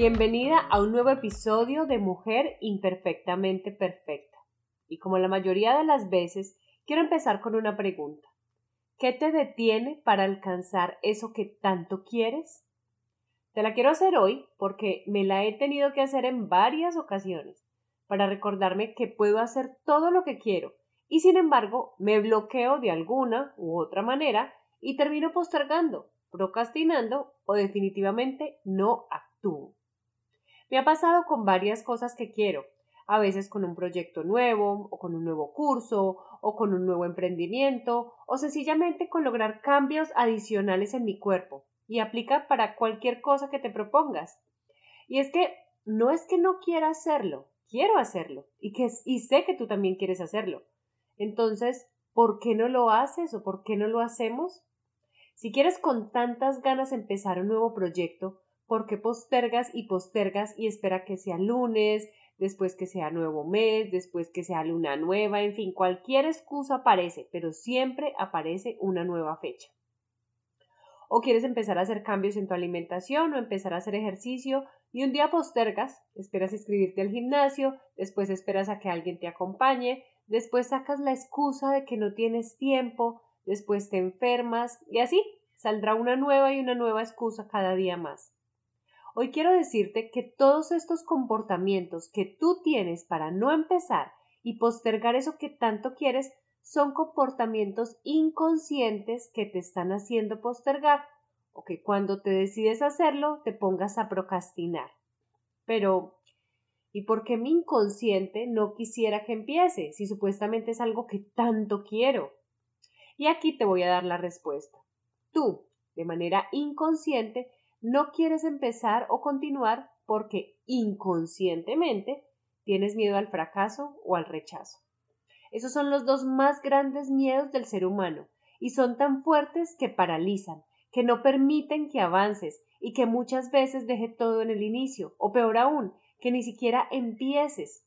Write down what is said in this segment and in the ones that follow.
Bienvenida a un nuevo episodio de Mujer Imperfectamente Perfecta. Y como la mayoría de las veces, quiero empezar con una pregunta. ¿Qué te detiene para alcanzar eso que tanto quieres? Te la quiero hacer hoy porque me la he tenido que hacer en varias ocasiones para recordarme que puedo hacer todo lo que quiero y sin embargo me bloqueo de alguna u otra manera y termino postergando, procrastinando o definitivamente no actúo. Me ha pasado con varias cosas que quiero, a veces con un proyecto nuevo, o con un nuevo curso, o con un nuevo emprendimiento, o sencillamente con lograr cambios adicionales en mi cuerpo, y aplica para cualquier cosa que te propongas. Y es que no es que no quiera hacerlo, quiero hacerlo, y, que, y sé que tú también quieres hacerlo. Entonces, ¿por qué no lo haces o por qué no lo hacemos? Si quieres con tantas ganas empezar un nuevo proyecto, ¿por qué postergas y postergas y espera que sea lunes, después que sea nuevo mes, después que sea luna nueva, en fin, cualquier excusa aparece, pero siempre aparece una nueva fecha. O quieres empezar a hacer cambios en tu alimentación o empezar a hacer ejercicio y un día postergas, esperas inscribirte al gimnasio, después esperas a que alguien te acompañe, después sacas la excusa de que no tienes tiempo, después te enfermas y así saldrá una nueva y una nueva excusa cada día más. Hoy quiero decirte que todos estos comportamientos que tú tienes para no empezar y postergar eso que tanto quieres son comportamientos inconscientes que te están haciendo postergar o que cuando te decides hacerlo te pongas a procrastinar. Pero, ¿y por qué mi inconsciente no quisiera que empiece si supuestamente es algo que tanto quiero? Y aquí te voy a dar la respuesta. Tú, de manera inconsciente, no quieres empezar o continuar porque inconscientemente tienes miedo al fracaso o al rechazo. Esos son los dos más grandes miedos del ser humano y son tan fuertes que paralizan, que no permiten que avances y que muchas veces deje todo en el inicio, o peor aún, que ni siquiera empieces.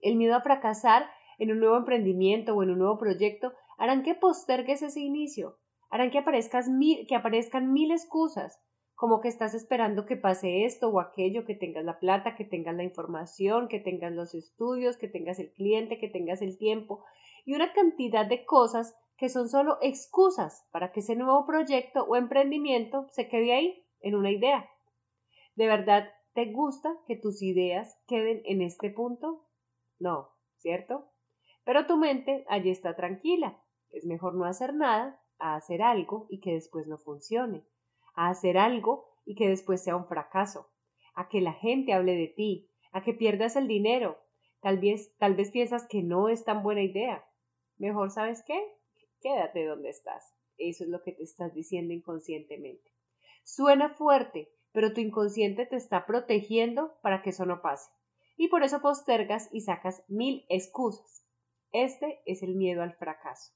El miedo a fracasar en un nuevo emprendimiento o en un nuevo proyecto harán que postergues ese inicio, harán que, aparezcas que aparezcan mil excusas, como que estás esperando que pase esto o aquello, que tengas la plata, que tengas la información, que tengas los estudios, que tengas el cliente, que tengas el tiempo y una cantidad de cosas que son solo excusas para que ese nuevo proyecto o emprendimiento se quede ahí, en una idea. ¿De verdad te gusta que tus ideas queden en este punto? No, ¿cierto? Pero tu mente allí está tranquila. Es mejor no hacer nada a hacer algo y que después no funcione a hacer algo y que después sea un fracaso, a que la gente hable de ti, a que pierdas el dinero. Tal vez, tal vez piensas que no es tan buena idea. Mejor, ¿sabes qué? Quédate donde estás. Eso es lo que te estás diciendo inconscientemente. Suena fuerte, pero tu inconsciente te está protegiendo para que eso no pase. Y por eso postergas y sacas mil excusas. Este es el miedo al fracaso.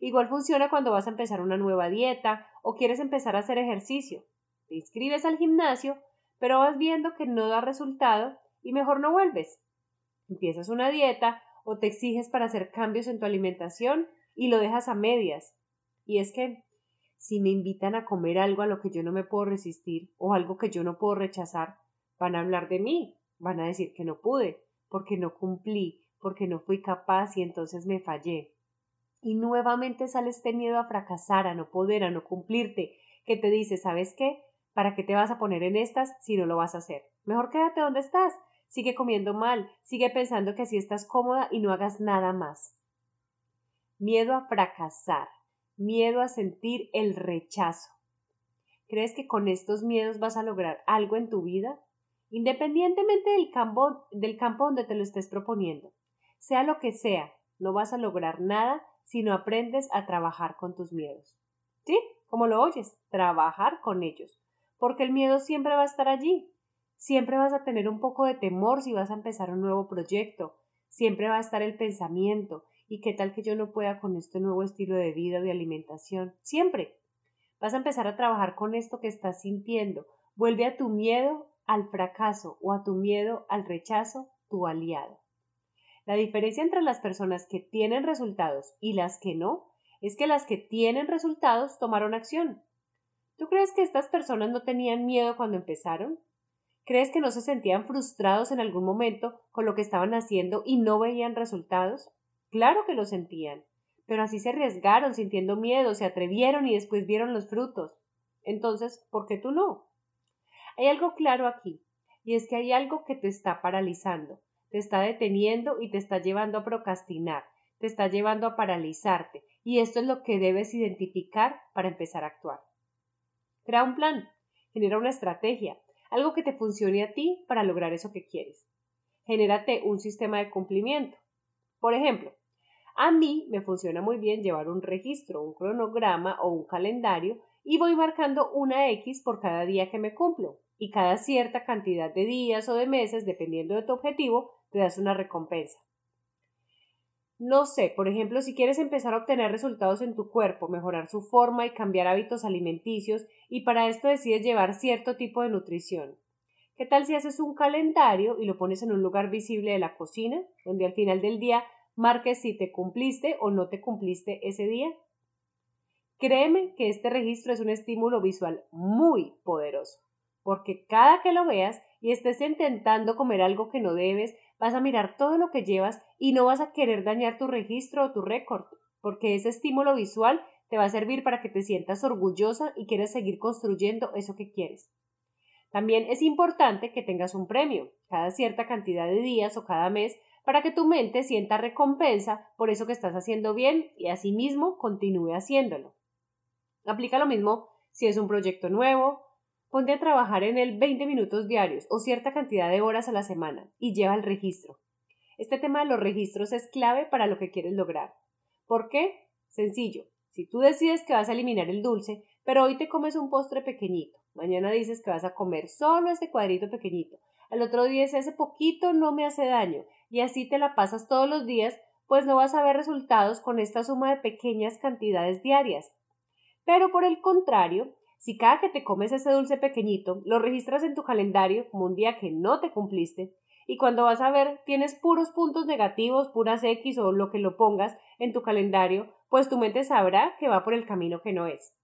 Igual funciona cuando vas a empezar una nueva dieta o quieres empezar a hacer ejercicio. Te inscribes al gimnasio, pero vas viendo que no da resultado y mejor no vuelves. Empiezas una dieta o te exiges para hacer cambios en tu alimentación y lo dejas a medias. Y es que si me invitan a comer algo a lo que yo no me puedo resistir o algo que yo no puedo rechazar, van a hablar de mí, van a decir que no pude, porque no cumplí, porque no fui capaz y entonces me fallé. Y nuevamente sale este miedo a fracasar, a no poder, a no cumplirte, que te dice, ¿sabes qué? ¿Para qué te vas a poner en estas si no lo vas a hacer? Mejor quédate donde estás. Sigue comiendo mal, sigue pensando que así estás cómoda y no hagas nada más. Miedo a fracasar, miedo a sentir el rechazo. ¿Crees que con estos miedos vas a lograr algo en tu vida? Independientemente del campo, del campo donde te lo estés proponiendo. Sea lo que sea, no vas a lograr nada si no aprendes a trabajar con tus miedos. ¿Sí? Como lo oyes, trabajar con ellos. Porque el miedo siempre va a estar allí. Siempre vas a tener un poco de temor si vas a empezar un nuevo proyecto. Siempre va a estar el pensamiento. ¿Y qué tal que yo no pueda con este nuevo estilo de vida o de alimentación? Siempre. Vas a empezar a trabajar con esto que estás sintiendo. Vuelve a tu miedo al fracaso o a tu miedo al rechazo tu aliado. La diferencia entre las personas que tienen resultados y las que no es que las que tienen resultados tomaron acción. ¿Tú crees que estas personas no tenían miedo cuando empezaron? ¿Crees que no se sentían frustrados en algún momento con lo que estaban haciendo y no veían resultados? Claro que lo sentían, pero así se arriesgaron sintiendo miedo, se atrevieron y después vieron los frutos. Entonces, ¿por qué tú no? Hay algo claro aquí, y es que hay algo que te está paralizando, te está deteniendo y te está llevando a procrastinar, te está llevando a paralizarte, y esto es lo que debes identificar para empezar a actuar. Crea un plan, genera una estrategia, algo que te funcione a ti para lograr eso que quieres. Genérate un sistema de cumplimiento. Por ejemplo, a mí me funciona muy bien llevar un registro, un cronograma o un calendario y voy marcando una X por cada día que me cumplo y cada cierta cantidad de días o de meses, dependiendo de tu objetivo, te das una recompensa. No sé, por ejemplo, si quieres empezar a obtener resultados en tu cuerpo, mejorar su forma y cambiar hábitos alimenticios, y para esto decides llevar cierto tipo de nutrición. ¿Qué tal si haces un calendario y lo pones en un lugar visible de la cocina, donde al final del día marques si te cumpliste o no te cumpliste ese día? Créeme que este registro es un estímulo visual muy poderoso, porque cada que lo veas y estés intentando comer algo que no debes, vas a mirar todo lo que llevas y no vas a querer dañar tu registro o tu récord, porque ese estímulo visual te va a servir para que te sientas orgullosa y quieres seguir construyendo eso que quieres. También es importante que tengas un premio, cada cierta cantidad de días o cada mes, para que tu mente sienta recompensa por eso que estás haciendo bien y asimismo continúe haciéndolo. Aplica lo mismo si es un proyecto nuevo, Ponte a trabajar en él 20 minutos diarios o cierta cantidad de horas a la semana y lleva el registro. Este tema de los registros es clave para lo que quieres lograr. ¿Por qué? Sencillo. Si tú decides que vas a eliminar el dulce, pero hoy te comes un postre pequeñito, mañana dices que vas a comer solo este cuadrito pequeñito, al otro día ese poquito no me hace daño, y así te la pasas todos los días, pues no vas a ver resultados con esta suma de pequeñas cantidades diarias. Pero por el contrario, si cada que te comes ese dulce pequeñito lo registras en tu calendario como un día que no te cumpliste, y cuando vas a ver tienes puros puntos negativos, puras X o lo que lo pongas en tu calendario, pues tu mente sabrá que va por el camino que no es.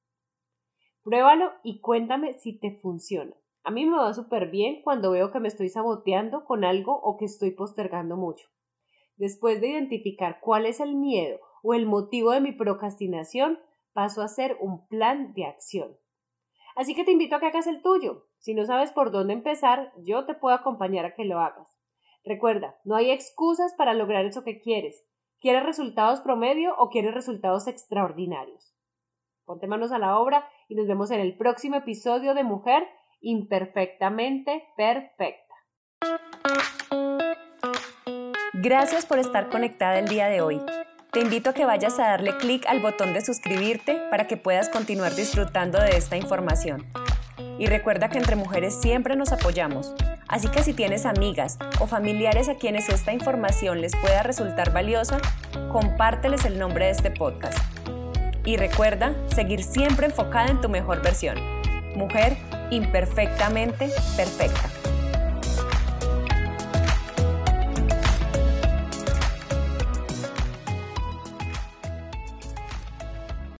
Pruébalo y cuéntame si te funciona. A mí me va súper bien cuando veo que me estoy saboteando con algo o que estoy postergando mucho. Después de identificar cuál es el miedo o el motivo de mi procrastinación, paso a hacer un plan de acción. Así que te invito a que hagas el tuyo. Si no sabes por dónde empezar, yo te puedo acompañar a que lo hagas. Recuerda, no hay excusas para lograr eso que quieres. ¿Quieres resultados promedio o quieres resultados extraordinarios? Ponte manos a la obra y nos vemos en el próximo episodio de Mujer Imperfectamente Perfecta. Gracias por estar conectada el día de hoy. Te invito a que vayas a darle clic al botón de suscribirte para que puedas continuar disfrutando de esta información. Y recuerda que entre mujeres siempre nos apoyamos, así que si tienes amigas o familiares a quienes esta información les pueda resultar valiosa, compárteles el nombre de este podcast. Y recuerda seguir siempre enfocada en tu mejor versión. Mujer imperfectamente perfecta.